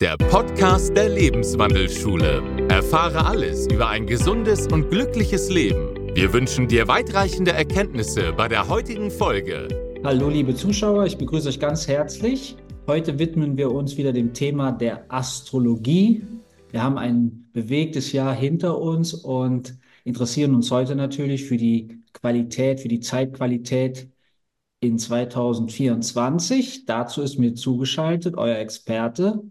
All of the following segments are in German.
der Podcast der Lebenswandelschule. Erfahre alles über ein gesundes und glückliches Leben. Wir wünschen dir weitreichende Erkenntnisse bei der heutigen Folge. Hallo liebe Zuschauer, ich begrüße euch ganz herzlich. Heute widmen wir uns wieder dem Thema der Astrologie. Wir haben ein bewegtes Jahr hinter uns und interessieren uns heute natürlich für die Qualität, für die Zeitqualität in 2024. Dazu ist mir zugeschaltet euer Experte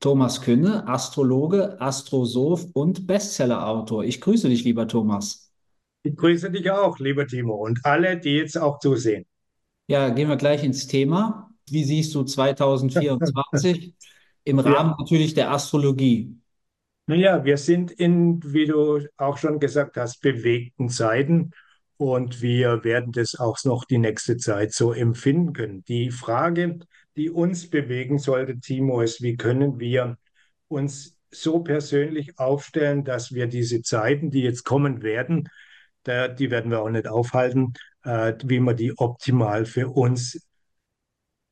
Thomas Künne, Astrologe, Astrosoph und Bestsellerautor. Ich grüße dich, lieber Thomas. Ich grüße dich auch, lieber Timo, und alle, die jetzt auch zusehen. Ja, gehen wir gleich ins Thema. Wie siehst du 2024 im Rahmen ja. natürlich der Astrologie? Naja, wir sind in, wie du auch schon gesagt hast, bewegten Zeiten und wir werden das auch noch die nächste Zeit so empfinden können. Die Frage, die uns bewegen sollte, Timo, ist, wie können wir uns so persönlich aufstellen, dass wir diese Zeiten, die jetzt kommen werden, die werden wir auch nicht aufhalten, äh, wie wir die optimal für uns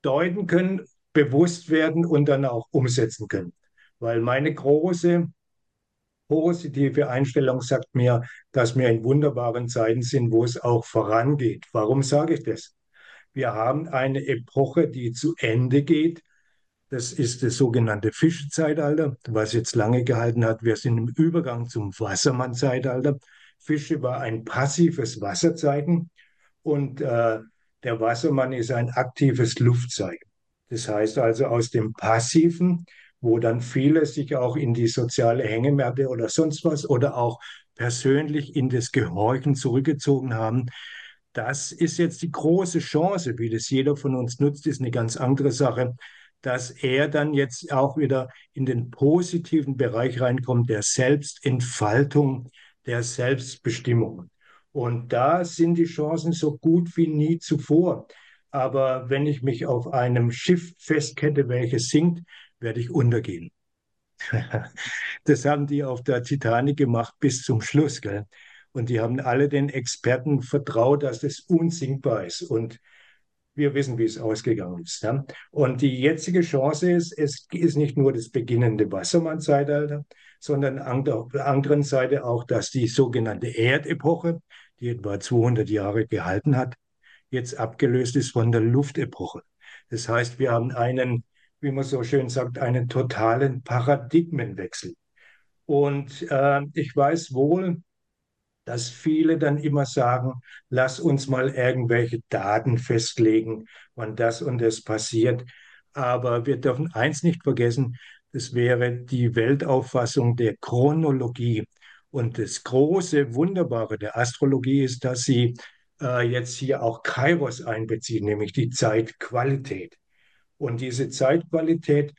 deuten können, bewusst werden und dann auch umsetzen können. Weil meine große positive Einstellung sagt mir, dass wir in wunderbaren Zeiten sind, wo es auch vorangeht. Warum sage ich das? Wir haben eine Epoche, die zu Ende geht. Das ist das sogenannte Fischezeitalter, was jetzt lange gehalten hat. Wir sind im Übergang zum Wassermannzeitalter. Fische war ein passives Wasserzeichen und äh, der Wassermann ist ein aktives Luftzeichen. Das heißt also aus dem passiven wo dann viele sich auch in die soziale Hängematte oder sonst was oder auch persönlich in das Gehorchen zurückgezogen haben. Das ist jetzt die große Chance, wie das jeder von uns nutzt, ist eine ganz andere Sache, dass er dann jetzt auch wieder in den positiven Bereich reinkommt, der Selbstentfaltung, der Selbstbestimmung. Und da sind die Chancen so gut wie nie zuvor. Aber wenn ich mich auf einem Schiff festkette, welches sinkt, werde ich untergehen. das haben die auf der Titanic gemacht bis zum Schluss. Gell? Und die haben alle den Experten vertraut, dass das unsinkbar ist. Und wir wissen, wie es ausgegangen ist. Ja? Und die jetzige Chance ist, es ist nicht nur das beginnende Wassermann-Zeitalter, sondern an der anderen Seite auch, dass die sogenannte Erdepoche, die etwa 200 Jahre gehalten hat, jetzt abgelöst ist von der Luftepoche. Das heißt, wir haben einen wie man so schön sagt, einen totalen Paradigmenwechsel. Und äh, ich weiß wohl, dass viele dann immer sagen, lass uns mal irgendwelche Daten festlegen, wann das und das passiert. Aber wir dürfen eins nicht vergessen, das wäre die Weltauffassung der Chronologie. Und das große, wunderbare der Astrologie ist, dass sie äh, jetzt hier auch Kairos einbezieht, nämlich die Zeitqualität. Und diese Zeitqualität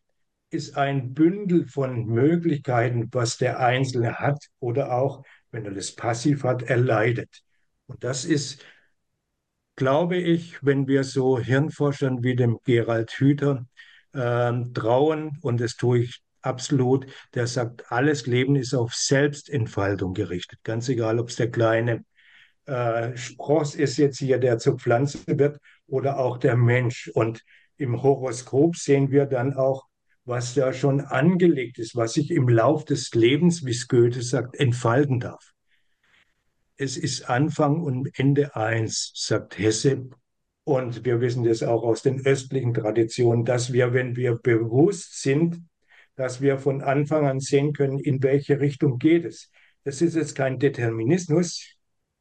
ist ein Bündel von Möglichkeiten, was der Einzelne hat oder auch, wenn er das passiv hat, erleidet. Und das ist, glaube ich, wenn wir so Hirnforschern wie dem Gerald Hüther äh, trauen, und das tue ich absolut, der sagt, alles Leben ist auf Selbstentfaltung gerichtet. Ganz egal, ob es der kleine äh, Spross ist jetzt hier, der zur Pflanze wird, oder auch der Mensch. Und im Horoskop sehen wir dann auch, was da schon angelegt ist, was sich im Lauf des Lebens, wie es Goethe sagt, entfalten darf. Es ist Anfang und Ende eins, sagt Hesse. Und wir wissen das auch aus den östlichen Traditionen, dass wir, wenn wir bewusst sind, dass wir von Anfang an sehen können, in welche Richtung geht es. Das ist jetzt kein Determinismus,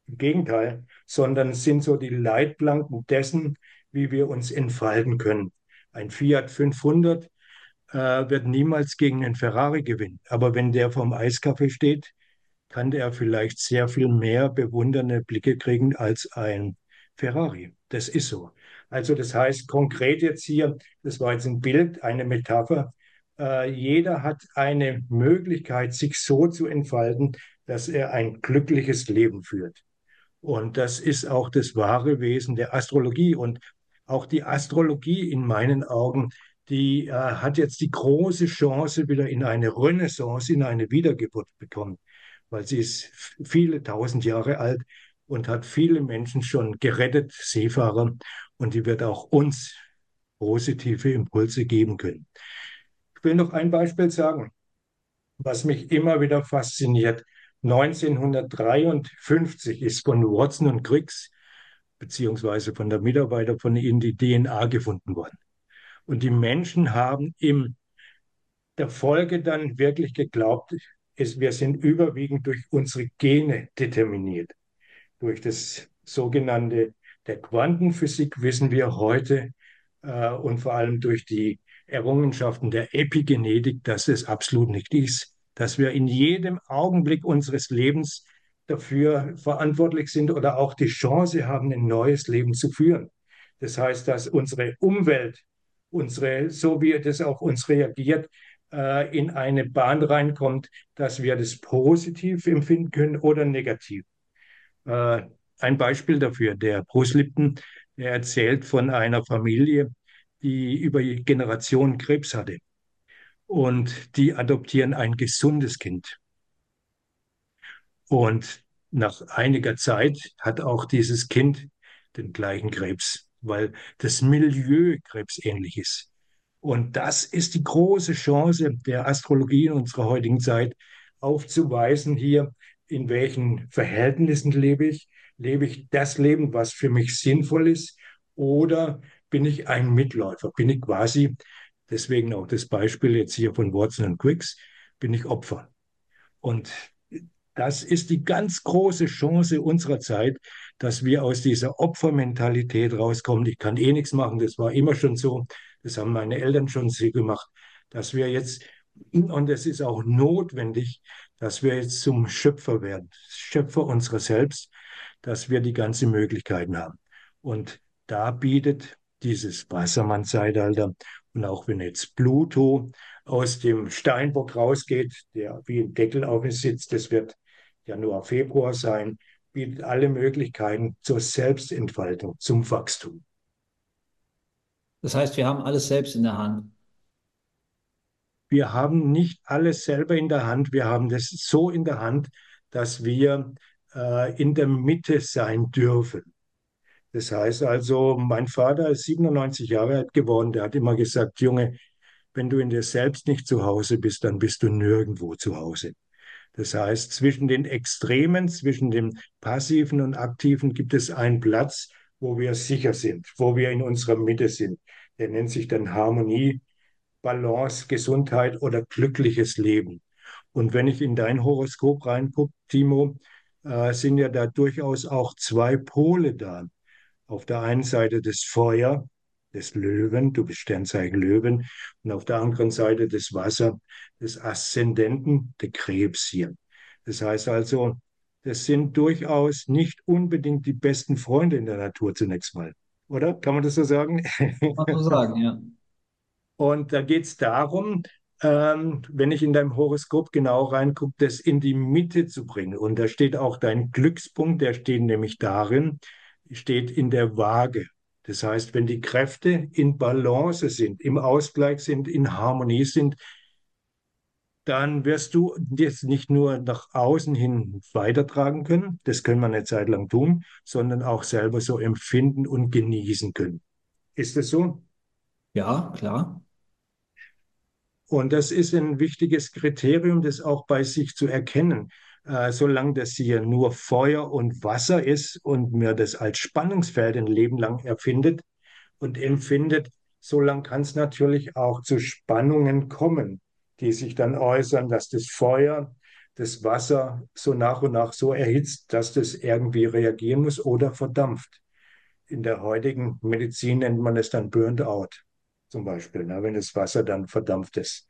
im Gegenteil, sondern sind so die Leitplanken dessen, wie wir uns entfalten können. Ein Fiat 500 äh, wird niemals gegen einen Ferrari gewinnen. Aber wenn der vom Eiskaffee steht, kann der vielleicht sehr viel mehr bewundernde Blicke kriegen als ein Ferrari. Das ist so. Also das heißt konkret jetzt hier, das war jetzt ein Bild, eine Metapher, äh, jeder hat eine Möglichkeit, sich so zu entfalten, dass er ein glückliches Leben führt. Und das ist auch das wahre Wesen der Astrologie. Und auch die Astrologie in meinen Augen, die äh, hat jetzt die große Chance, wieder in eine Renaissance, in eine Wiedergeburt bekommen, weil sie ist viele tausend Jahre alt und hat viele Menschen schon gerettet, Seefahrer, und die wird auch uns positive Impulse geben können. will noch ein Beispiel sagen, was mich immer wieder fasziniert. 1953 ist von Watson und Crick beziehungsweise von der Mitarbeiter von ihnen die DNA gefunden worden. Und die Menschen haben in der Folge dann wirklich geglaubt, es, wir sind überwiegend durch unsere Gene determiniert. Durch das sogenannte der Quantenphysik wissen wir heute äh, und vor allem durch die Errungenschaften der Epigenetik, dass es absolut nicht ist, dass wir in jedem Augenblick unseres Lebens dafür verantwortlich sind oder auch die Chance haben, ein neues Leben zu führen. Das heißt, dass unsere Umwelt, unsere, so wie das auf uns reagiert, äh, in eine Bahn reinkommt, dass wir das positiv empfinden können oder negativ. Äh, ein Beispiel dafür, der Bruce Lipton, der erzählt von einer Familie, die über Generationen Krebs hatte. Und die adoptieren ein gesundes Kind. Und nach einiger Zeit hat auch dieses Kind den gleichen Krebs, weil das Milieu krebsähnlich ist. Und das ist die große Chance der Astrologie in unserer heutigen Zeit, aufzuweisen hier, in welchen Verhältnissen lebe ich. Lebe ich das Leben, was für mich sinnvoll ist? Oder bin ich ein Mitläufer? Bin ich quasi, deswegen auch das Beispiel jetzt hier von Watson und Quicks, bin ich Opfer? Und das ist die ganz große Chance unserer Zeit, dass wir aus dieser Opfermentalität rauskommen. Ich kann eh nichts machen, das war immer schon so. Das haben meine Eltern schon so gemacht, dass wir jetzt, und es ist auch notwendig, dass wir jetzt zum Schöpfer werden, Schöpfer unserer selbst, dass wir die ganzen Möglichkeiten haben. Und da bietet dieses Wassermann-Zeitalter und auch wenn jetzt Pluto aus dem Steinbock rausgeht, der wie ein Deckel auf ihm sitzt, das wird Januar, Februar sein, bietet alle Möglichkeiten zur Selbstentfaltung, zum Wachstum. Das heißt, wir haben alles selbst in der Hand. Wir haben nicht alles selber in der Hand, wir haben das so in der Hand, dass wir äh, in der Mitte sein dürfen. Das heißt also, mein Vater ist 97 Jahre alt geworden, der hat immer gesagt, Junge, wenn du in dir selbst nicht zu Hause bist, dann bist du nirgendwo zu Hause. Das heißt, zwischen den Extremen, zwischen dem Passiven und Aktiven gibt es einen Platz, wo wir sicher sind, wo wir in unserer Mitte sind. Der nennt sich dann Harmonie, Balance, Gesundheit oder glückliches Leben. Und wenn ich in dein Horoskop reingucke, Timo, äh, sind ja da durchaus auch zwei Pole da. Auf der einen Seite das Feuer, des Löwen, du bist Sternzeichen Löwen, und auf der anderen Seite das Wasser, des Aszendenten, der Krebs hier. Das heißt also, das sind durchaus nicht unbedingt die besten Freunde in der Natur zunächst mal. Oder? Kann man das so sagen? Kann man so sagen, ja. Und da geht es darum, ähm, wenn ich in deinem Horoskop genau reingucke, das in die Mitte zu bringen. Und da steht auch dein Glückspunkt, der steht nämlich darin, steht in der Waage. Das heißt, wenn die Kräfte in Balance sind, im Ausgleich sind, in Harmonie sind, dann wirst du das nicht nur nach außen hin weitertragen können, das können wir eine Zeit lang tun, sondern auch selber so empfinden und genießen können. Ist das so? Ja, klar. Und das ist ein wichtiges Kriterium, das auch bei sich zu erkennen. Äh, solange das hier nur Feuer und Wasser ist und mir das als Spannungsfeld ein Leben lang erfindet und empfindet, solange kann es natürlich auch zu Spannungen kommen, die sich dann äußern, dass das Feuer das Wasser so nach und nach so erhitzt, dass das irgendwie reagieren muss oder verdampft. In der heutigen Medizin nennt man es dann Burnt Out zum Beispiel, ne, wenn das Wasser dann verdampft ist.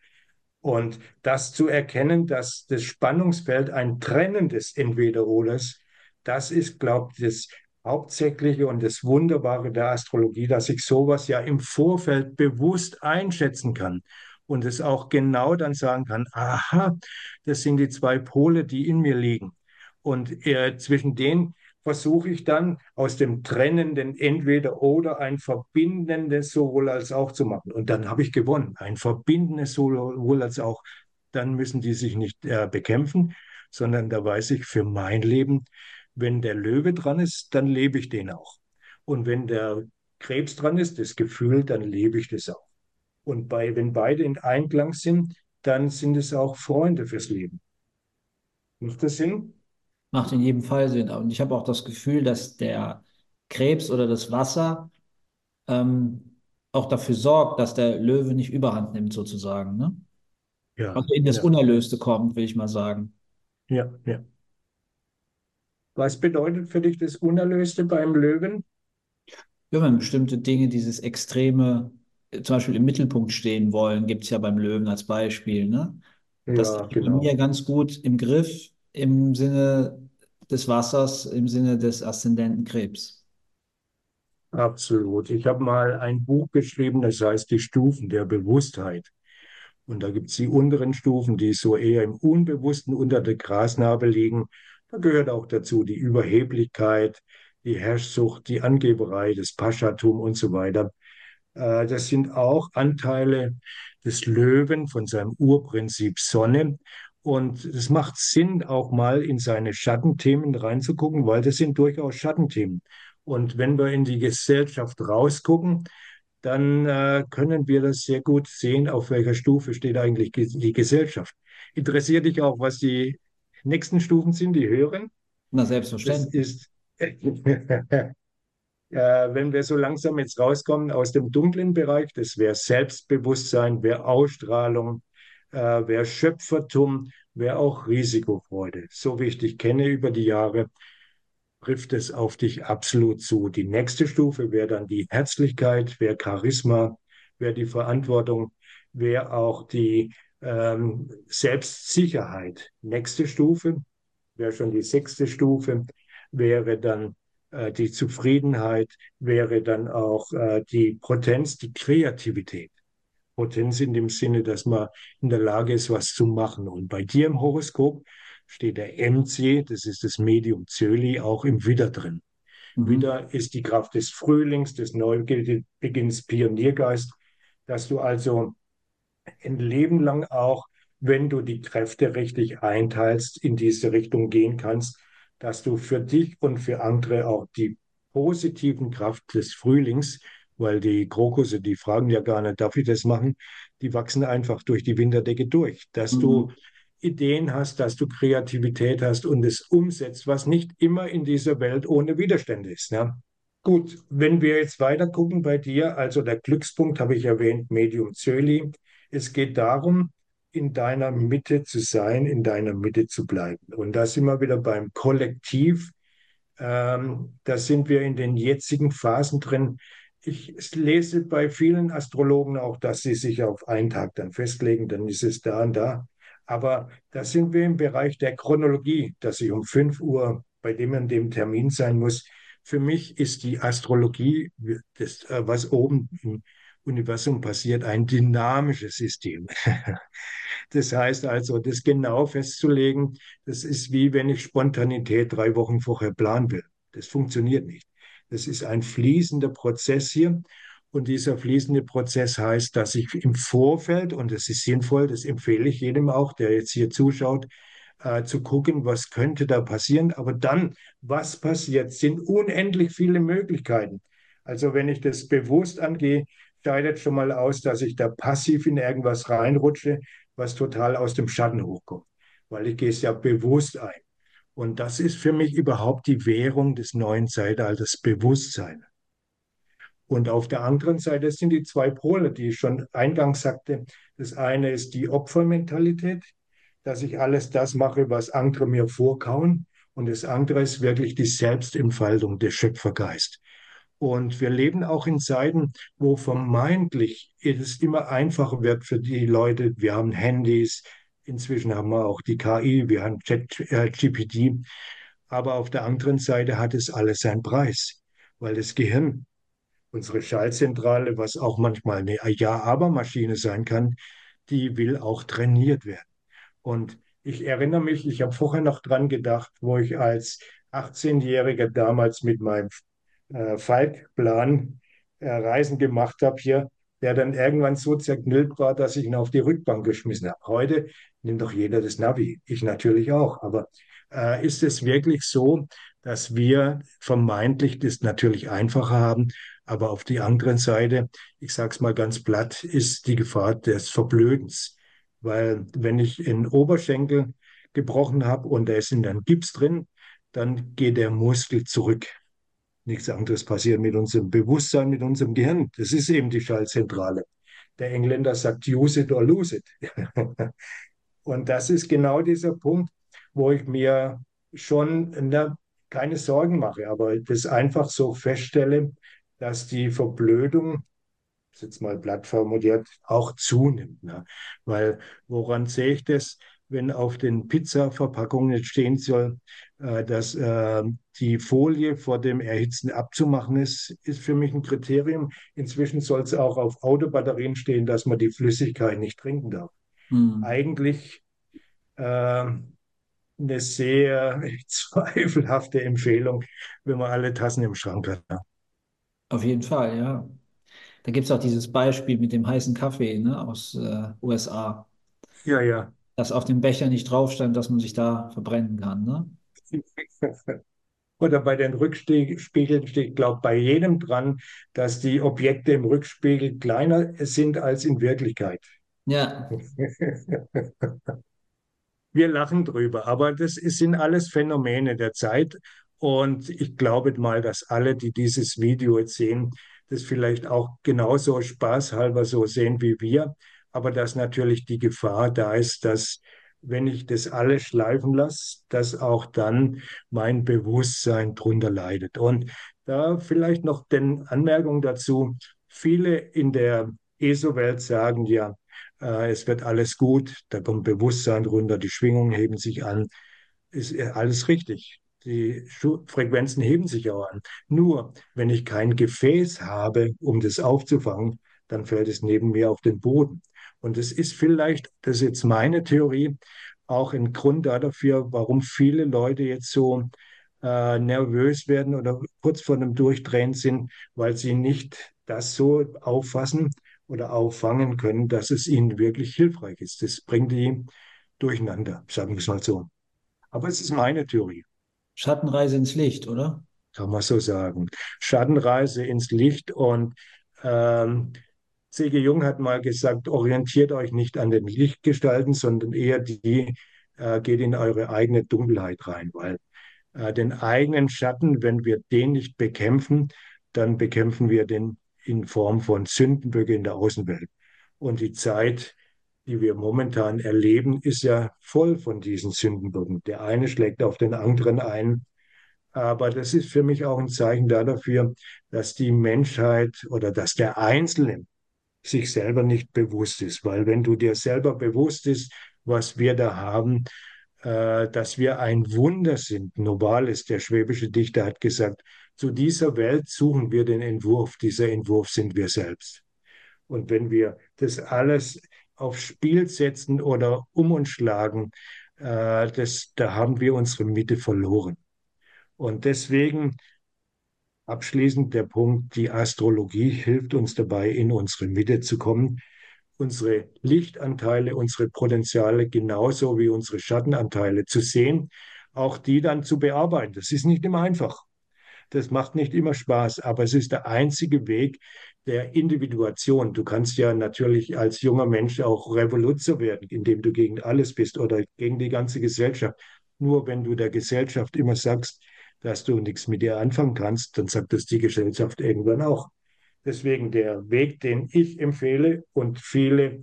Und das zu erkennen, dass das Spannungsfeld ein trennendes Entweder-Oders, das ist, glaube ich, das Hauptsächliche und das Wunderbare der Astrologie, dass ich sowas ja im Vorfeld bewusst einschätzen kann und es auch genau dann sagen kann, aha, das sind die zwei Pole, die in mir liegen. Und äh, zwischen denen versuche ich dann aus dem trennenden entweder oder ein verbindendes sowohl als auch zu machen. Und dann habe ich gewonnen. Ein verbindendes sowohl als auch. Dann müssen die sich nicht äh, bekämpfen, sondern da weiß ich für mein Leben, wenn der Löwe dran ist, dann lebe ich den auch. Und wenn der Krebs dran ist, das Gefühl, dann lebe ich das auch. Und bei, wenn beide in Einklang sind, dann sind es auch Freunde fürs Leben. Macht das Sinn? Macht in jedem Fall Sinn. Und ich habe auch das Gefühl, dass der Krebs oder das Wasser ähm, auch dafür sorgt, dass der Löwe nicht überhand nimmt, sozusagen. Ne? Ja, Also in das ja, Unerlöste kommt, will ich mal sagen. ja, ja. Was bedeutet für dich das Unerlöste beim Löwen? Ja, wenn bestimmte Dinge, dieses Extreme, äh, zum Beispiel im Mittelpunkt stehen wollen, gibt es ja beim Löwen als Beispiel, ne? Das Ja, ist bei genau. mir ganz gut im Griff im Sinne des Wassers, im Sinne des Aszendenten Krebs. Absolut. Ich habe mal ein Buch geschrieben, das heißt Die Stufen der Bewusstheit. Und da gibt es die unteren Stufen, die so eher im Unbewussten unter der Grasnarbe liegen. Da gehört auch dazu die Überheblichkeit, die Herrschsucht, die Angeberei, das Paschatum und so weiter. Äh, Das sind auch Anteile des Löwen von seinem Urprinzip Sonne. Und es macht Sinn, auch mal in seine Schattenthemen reinzugucken, weil das sind durchaus Schattenthemen. Und wenn wir in die Gesellschaft rausgucken, dann äh, können wir das sehr gut sehen, auf welcher Stufe steht eigentlich ge- die Gesellschaft. Interessiert dich auch, was die nächsten Stufen sind, die höheren? Na, selbstverständlich. Äh, wenn wir so langsam jetzt rauskommen aus dem dunklen Bereich, das wäre Selbstbewusstsein, wäre Ausstrahlung, äh, wäre Schöpfertum, wäre auch Risikofreude. So wie ich dich kenne über die Jahre, trifft es auf dich absolut zu. Die nächste Stufe wäre dann die Herzlichkeit, wäre Charisma, wäre die Verantwortung, wäre auch die ähm, Selbstsicherheit. Nächste Stufe wäre schon die sechste Stufe, wäre dann äh, die Zufriedenheit, wäre dann auch äh, die Potenz, die Kreativität. Potenz in dem Sinne, dass man in der Lage ist, was zu machen. Und bei dir im Horoskop steht der MC, das ist das Medium Zöli, auch im Widder drin. Mhm. Widder ist die Kraft des Frühlings, des Neubeginns, Pioniergeist, dass du also ein Leben lang auch, wenn du die Kräfte richtig einteilst, in diese Richtung gehen kannst, dass du für dich und für andere auch die positiven Kraft des Frühlings, weil die Krokusse, die fragen ja gar nicht, darf ich das machen? Die wachsen einfach durch die Winterdecke durch, dass du Mhm. Ideen hast, dass du Kreativität hast und es umsetzt, was nicht immer in dieser Welt ohne Widerstände ist. Ne? Gut, wenn wir jetzt weiter gucken bei dir, also der Glückspunkt habe ich erwähnt, Medium Zöli. Es geht darum, in deiner Mitte zu sein, in deiner Mitte zu bleiben. Und da sind wir wieder beim Kollektiv. Ähm, da sind wir in den jetzigen Phasen drin. Ich lese bei vielen Astrologen auch, dass sie sich auf einen Tag dann festlegen, dann ist es da und da. Aber da sind wir im Bereich der Chronologie, dass ich um 5 Uhr bei dem und dem Termin sein muss. Für mich ist die Astrologie, das, äh, was oben im Universum passiert, ein dynamisches System. Das heißt also, das genau festzulegen, das ist wie wenn ich Spontanität drei Wochen vorher planen will. Das funktioniert nicht. Das ist ein fließender Prozess hier. Und dieser fließende Prozess heißt, dass ich im Vorfeld, und das ist sinnvoll, das empfehle ich jedem auch, der jetzt hier zuschaut, äh, zu gucken, was könnte da passieren. Aber dann, was passiert, sind unendlich viele Möglichkeiten. Also wenn ich das bewusst angehe, scheidet schon mal aus, dass ich da passiv in irgendwas reinrutsche, was total aus dem Schatten hochkommt, weil ich gehe es ja bewusst ein. Und das ist für mich überhaupt die Währung des neuen Zeitalters, Bewusstsein. Und auf der anderen Seite sind die zwei Pole, die ich schon eingangs sagte. Das eine ist die Opfermentalität, dass ich alles das mache, was andere mir vorkauen. Und das andere ist wirklich die Selbstentfaltung, der Schöpfergeist. Und wir leben auch in Zeiten, wo vermeintlich es immer einfacher wird für die Leute. Wir haben Handys, inzwischen haben wir auch die KI, wir haben ChatGPT. Aber auf der anderen Seite hat es alles seinen Preis, weil das Gehirn, unsere Schaltzentrale, was auch manchmal eine Ja-Aber-Maschine sein kann, die will auch trainiert werden. Und ich erinnere mich, ich habe vorher noch dran gedacht, wo ich als 18-Jähriger damals mit meinem äh, Falkplan äh, Reisen gemacht habe hier, der dann irgendwann so zerknüllt war, dass ich ihn auf die Rückbank geschmissen habe. Heute nimmt doch jeder das Navi, ich natürlich auch. Aber äh, ist es wirklich so, dass wir vermeintlich das natürlich einfacher haben, Aber auf die andere Seite, ich sage es mal ganz platt, ist die Gefahr des Verblödens. Weil wenn ich einen Oberschenkel gebrochen habe und da ist in dann Gips drin, dann geht der Muskel zurück. Nichts anderes passiert mit unserem Bewusstsein, mit unserem Gehirn. Das ist eben die Schaltzentrale. Der Engländer sagt use it or lose it. und das ist genau dieser Punkt, wo ich mir schon na, keine Sorgen mache, aber das einfach so feststelle, dass die Verblödung, das jetzt mal platt formuliert, auch zunimmt. Ne? Weil woran sehe ich das? wenn auf den Pizza-Verpackungen stehen soll, äh, dass äh, die Folie vor dem Erhitzen abzumachen ist, ist für mich ein Kriterium. Inzwischen soll es auch auf Autobatterien stehen, dass man die Flüssigkeit nicht trinken darf. Hm. Eigentlich äh, eine sehr zweifelhafte Empfehlung, wenn man alle Tassen im Schrank hat. Auf jeden Fall, ja. Da gibt es auch dieses Beispiel mit dem heißen Kaffee ne, aus äh, USA. Ja, ja dass auf dem Becher nicht drauf stand, dass man sich da verbrennen kann. Ne? Oder bei den Rückspiegeln steht, glaube ich, bei jedem dran, dass die Objekte im Rückspiegel kleiner sind als in Wirklichkeit. Ja. Wir lachen drüber, aber das sind alles Phänomene der Zeit. Und ich glaube mal, dass alle, die dieses Video jetzt sehen, das vielleicht auch genauso spaßhalber so sehen wie wir aber dass natürlich die Gefahr da ist, dass wenn ich das alles schleifen lasse, dass auch dann mein Bewusstsein drunter leidet. Und da vielleicht noch den Anmerkung dazu. Viele in der ESO-Welt sagen ja, es wird alles gut, da kommt Bewusstsein runter, die Schwingungen heben sich an. Ist alles richtig. Die Frequenzen heben sich auch an. Nur, wenn ich kein Gefäß habe, um das aufzufangen, dann fällt es neben mir auf den Boden. Und es ist vielleicht, das ist jetzt meine Theorie, auch ein Grund dafür, warum viele Leute jetzt so äh, nervös werden oder kurz vor einem Durchdrehen sind, weil sie nicht das so auffassen oder auffangen können, dass es ihnen wirklich hilfreich ist. Das bringt die durcheinander, sagen wir es mal so. Aber es ist meine Theorie. Schattenreise ins Licht, oder? Kann man so sagen. Schattenreise ins Licht und ähm, C.G. Jung hat mal gesagt, orientiert euch nicht an den Lichtgestalten, sondern eher die, äh, geht in eure eigene Dunkelheit rein, weil äh, den eigenen Schatten, wenn wir den nicht bekämpfen, dann bekämpfen wir den in Form von Sündenböcke in der Außenwelt. Und die Zeit, die wir momentan erleben, ist ja voll von diesen Sündenböcken. Der eine schlägt auf den anderen ein. Aber das ist für mich auch ein Zeichen dafür, dass die Menschheit oder dass der Einzelne sich selber nicht bewusst ist. Weil wenn du dir selber bewusst ist, was wir da haben, äh, dass wir ein Wunder sind, Novalis, der schwäbische Dichter, hat gesagt, zu dieser Welt suchen wir den Entwurf, dieser Entwurf sind wir selbst. Und wenn wir das alles aufs Spiel setzen oder um uns schlagen, äh, das, da haben wir unsere Mitte verloren. Und deswegen Abschließend der Punkt, die Astrologie hilft uns dabei, in unsere Mitte zu kommen, unsere Lichtanteile, unsere Potenziale genauso wie unsere Schattenanteile zu sehen, auch die dann zu bearbeiten. Das ist nicht immer einfach. Das macht nicht immer Spaß, aber es ist der einzige Weg der Individuation. Du kannst ja natürlich als junger Mensch auch Revoluzer werden, indem du gegen alles bist oder gegen die ganze Gesellschaft. Nur wenn du der Gesellschaft immer sagst, dass du nichts mit dir anfangen kannst, dann sagt das die Gesellschaft irgendwann auch. Deswegen der Weg, den ich empfehle und viele,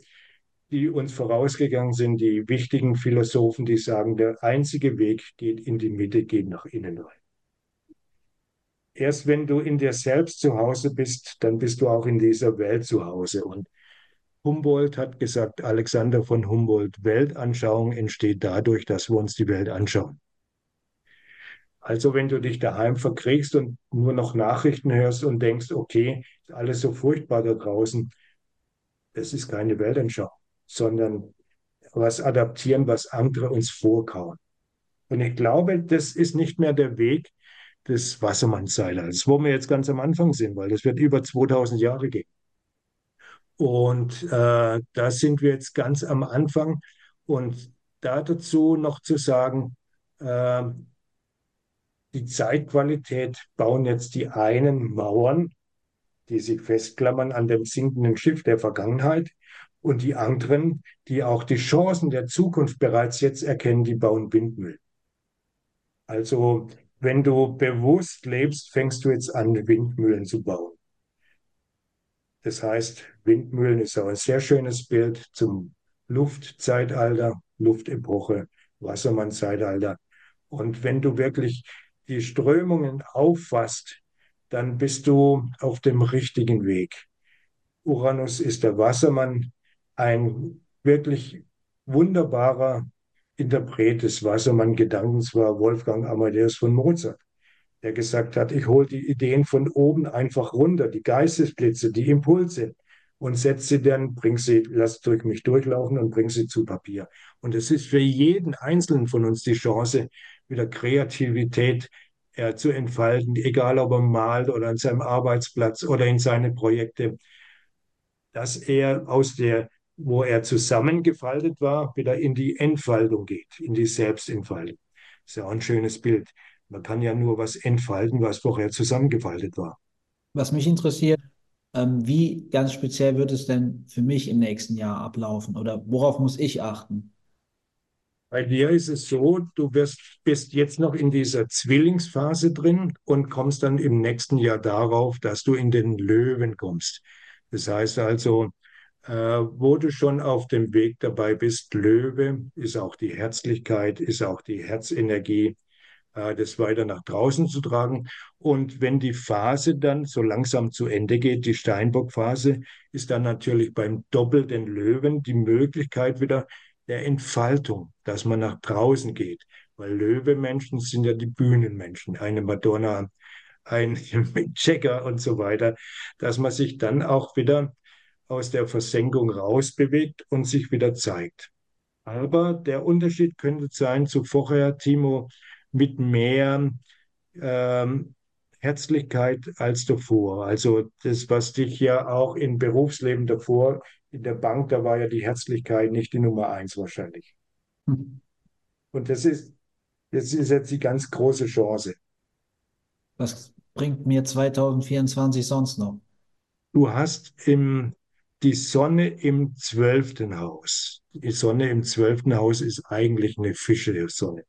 die uns vorausgegangen sind, die wichtigen Philosophen, die sagen, der einzige Weg geht in die Mitte, geht nach innen rein. Erst wenn du in dir selbst zu Hause bist, dann bist du auch in dieser Welt zu Hause. Und Humboldt hat gesagt, Alexander von Humboldt, Weltanschauung entsteht dadurch, dass wir uns die Welt anschauen. Also wenn du dich daheim verkriegst und nur noch Nachrichten hörst und denkst, okay, ist alles so furchtbar da draußen, das ist keine Weltanschauung, sondern was adaptieren, was andere uns vorkauen. Und ich glaube, das ist nicht mehr der Weg des Wassermannszeitalters, wo wir jetzt ganz am Anfang sind, weil das wird über 2000 Jahre gehen. Und äh, da sind wir jetzt ganz am Anfang. Und da dazu noch zu sagen, äh, die Zeitqualität bauen jetzt die einen Mauern die sich festklammern an dem sinkenden Schiff der Vergangenheit und die anderen, die auch die Chancen der Zukunft bereits jetzt erkennen, die bauen Windmühlen. Also wenn du bewusst lebst, fängst du jetzt an, Windmühlen zu bauen. Das heißt, Windmühlen ist auch ein sehr schönes Bild zum Luftzeitalter, Luftepoche, Wassermannzeitalter. Und wenn du wirklich die Strömungen auffasst, dann bist du auf dem richtigen Weg. Uranus ist der Wassermann, ein wirklich wunderbarer Interpret des Wassermann-Gedankens war Wolfgang Amadeus von Mozart, der gesagt hat, ich hole die Ideen von oben einfach runter, die Geistesblitze, die Impulse und setze sie dann, bring sie, lass durch mich durchlaufen und bring sie zu Papier. Und es ist für jeden Einzelnen von uns die Chance, wieder Kreativität äh, zu entfalten, egal ob er malt oder an seinem Arbeitsplatz oder in seine Projekte, dass er aus der, wo er zusammengefaltet war, wieder in die Entfaltung geht, in die Selbstentfaltung. Das ist ja auch ein schönes Bild. Man kann ja nur was entfalten, was vorher zusammengefaltet war. Was mich interessiert, ähm, wie ganz speziell wird es denn für mich im nächsten Jahr ablaufen oder worauf muss ich achten? Bei dir ist es so, du wirst, bist jetzt noch in dieser Zwillingsphase drin und kommst dann im nächsten Jahr darauf, dass du in den Löwen kommst. Das heißt also, wo du schon auf dem Weg dabei bist, Löwe ist auch die Herzlichkeit, ist auch die Herzenergie, äh, das weiter nach draußen zu tragen. Und wenn die Phase dann so langsam zu Ende geht, die Steinbock-Phase, ist dann natürlich beim doppelten Löwen die Möglichkeit wieder der Entfaltung, dass man nach draußen geht. Weil Löwemenschen sind ja die Bühnenmenschen, eine Madonna, ein Checker und so weiter, dass man sich dann auch wieder aus der Versenkung rausbewegt und sich wieder zeigt. Aber der Unterschied könnte sein zu vorher, Timo, mit mehr ähm, Herzlichkeit als davor. Also das, was dich ja auch im Berufsleben davor in der Bank, da war ja die Herzlichkeit nicht die Nummer eins wahrscheinlich. Hm. Und das ist, das ist jetzt die ganz große Chance. Was bringt mir 2024 sonst noch? Du hast im, die Sonne im zwölften Haus. Die Sonne im zwölften Haus ist eigentlich eine Fische-Sonne.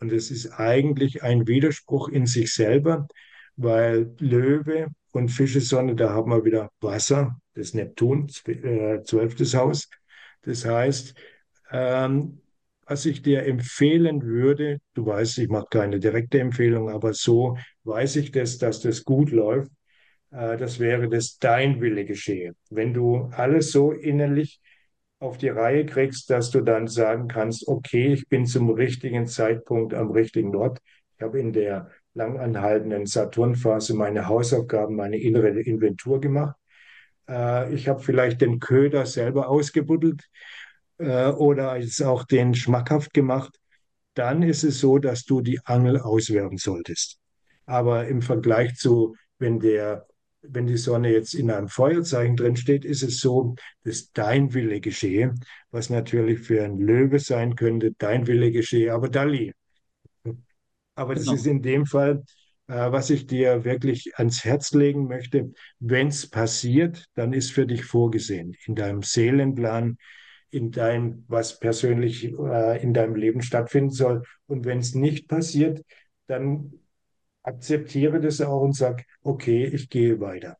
Und es ist eigentlich ein Widerspruch in sich selber, weil Löwe und Fische-Sonne, da haben wir wieder Wasser, das Neptun, äh, zwölftes Haus. Das heißt, ähm, was ich dir empfehlen würde, du weißt, ich mache keine direkte Empfehlung, aber so weiß ich das, dass das gut läuft. Äh, das wäre, dass dein Wille geschehe. Wenn du alles so innerlich auf die Reihe kriegst, dass du dann sagen kannst, okay, ich bin zum richtigen Zeitpunkt am richtigen Ort. Ich habe in der langanhaltenden Saturnphase meine Hausaufgaben, meine innere Inventur gemacht. Äh, ich habe vielleicht den Köder selber ausgebuddelt äh, oder jetzt auch den schmackhaft gemacht. Dann ist es so, dass du die Angel auswerfen solltest. Aber im Vergleich zu, wenn der wenn die Sonne jetzt in einem Feuerzeichen drin steht, ist es so, dass dein Wille geschehe, was natürlich für ein Löwe sein könnte, dein Wille geschehe, aber Dali. Aber das genau. ist in dem Fall, äh, was ich dir wirklich ans Herz legen möchte. Wenn es passiert, dann ist für dich vorgesehen in deinem Seelenplan, in dein, was persönlich äh, in deinem Leben stattfinden soll. Und wenn es nicht passiert, dann akzeptiere das auch und sag, okay, ich gehe weiter.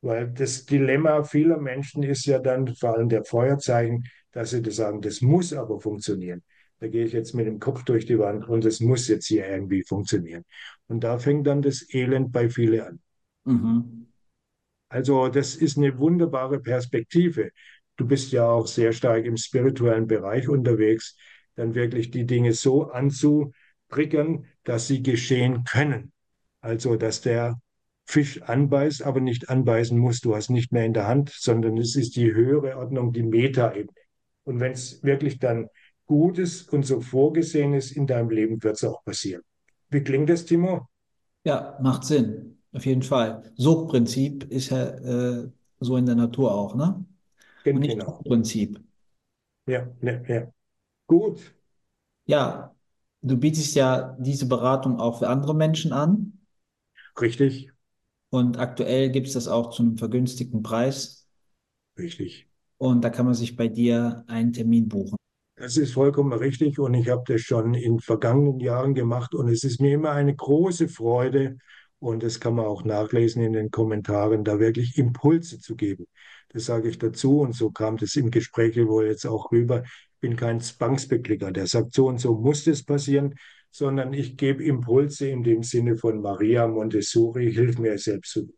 Weil das Dilemma vieler Menschen ist ja dann, vor allem der Feuerzeichen, dass sie das sagen, das muss aber funktionieren. Da gehe ich jetzt mit dem Kopf durch die Wand und es muss jetzt hier irgendwie funktionieren. Und da fängt dann das Elend bei vielen an. Mhm. Also das ist eine wunderbare Perspektive. Du bist ja auch sehr stark im spirituellen Bereich unterwegs, dann wirklich die Dinge so anzutriggern, dass sie geschehen können. Also, dass der Fisch anbeißt, aber nicht anbeißen muss. Du hast nicht mehr in der Hand, sondern es ist die höhere Ordnung, die Metaebene. Und wenn es wirklich dann Gutes und so vorgesehen ist in deinem Leben, wird es auch passieren. Wie klingt das, Timo? Ja, macht Sinn. Auf jeden Fall. Suchtprinzip ist ja äh, so in der Natur auch, ne? Genau. Und nicht genau. Prinzip. Ja, ja, ja. Gut. Ja, du bietest ja diese Beratung auch für andere Menschen an. Richtig. Und aktuell gibt es das auch zu einem vergünstigten Preis. Richtig. Und da kann man sich bei dir einen Termin buchen. Das ist vollkommen richtig und ich habe das schon in vergangenen Jahren gemacht und es ist mir immer eine große Freude und das kann man auch nachlesen in den Kommentaren, da wirklich Impulse zu geben. Das sage ich dazu und so kam das im Gespräch wohl jetzt auch rüber. Ich bin kein Zwangsbeklicker, der sagt, so und so muss das passieren, sondern ich gebe Impulse in dem Sinne von Maria Montessori, hilf mir selbst zu.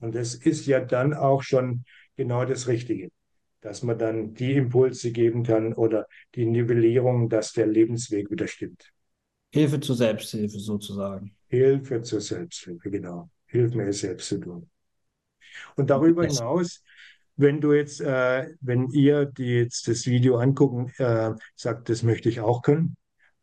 Und das ist ja dann auch schon genau das Richtige dass man dann die Impulse geben kann oder die Nivellierung, dass der Lebensweg wieder stimmt. Hilfe zur Selbsthilfe sozusagen. Hilfe zur Selbsthilfe, genau. Hilf mir selbst zu tun. Und darüber hinaus, wenn du jetzt, äh, wenn ihr die jetzt das Video angucken, äh, sagt, das möchte ich auch können,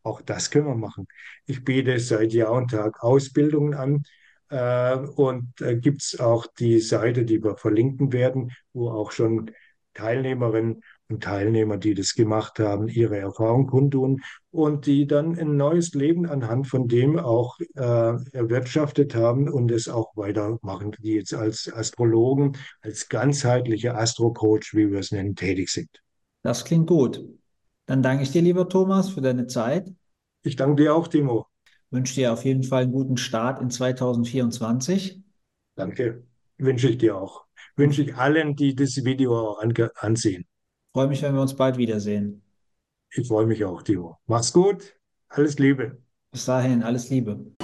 auch das können wir machen. Ich biete seit Jahr und Tag Ausbildungen an. Äh, und da gibt es auch die Seite, die wir verlinken werden, wo auch schon Teilnehmerinnen und Teilnehmer, die das gemacht haben, ihre Erfahrung kundtun und die dann ein neues Leben anhand von dem auch äh, erwirtschaftet haben und es auch weitermachen, die jetzt als Astrologen, als ganzheitlicher Astrocoach, wie wir es nennen, tätig sind. Das klingt gut. Dann danke ich dir, lieber Thomas, für deine Zeit. Ich danke dir auch, Timo. Wünsche dir auf jeden Fall einen guten Start in 2024. Danke, wünsche ich dir auch wünsche ich allen, die das Video auch ansehen. Freue mich, wenn wir uns bald wiedersehen. Ich freue mich auch, Timo. Mach's gut. Alles Liebe. Bis dahin, alles Liebe.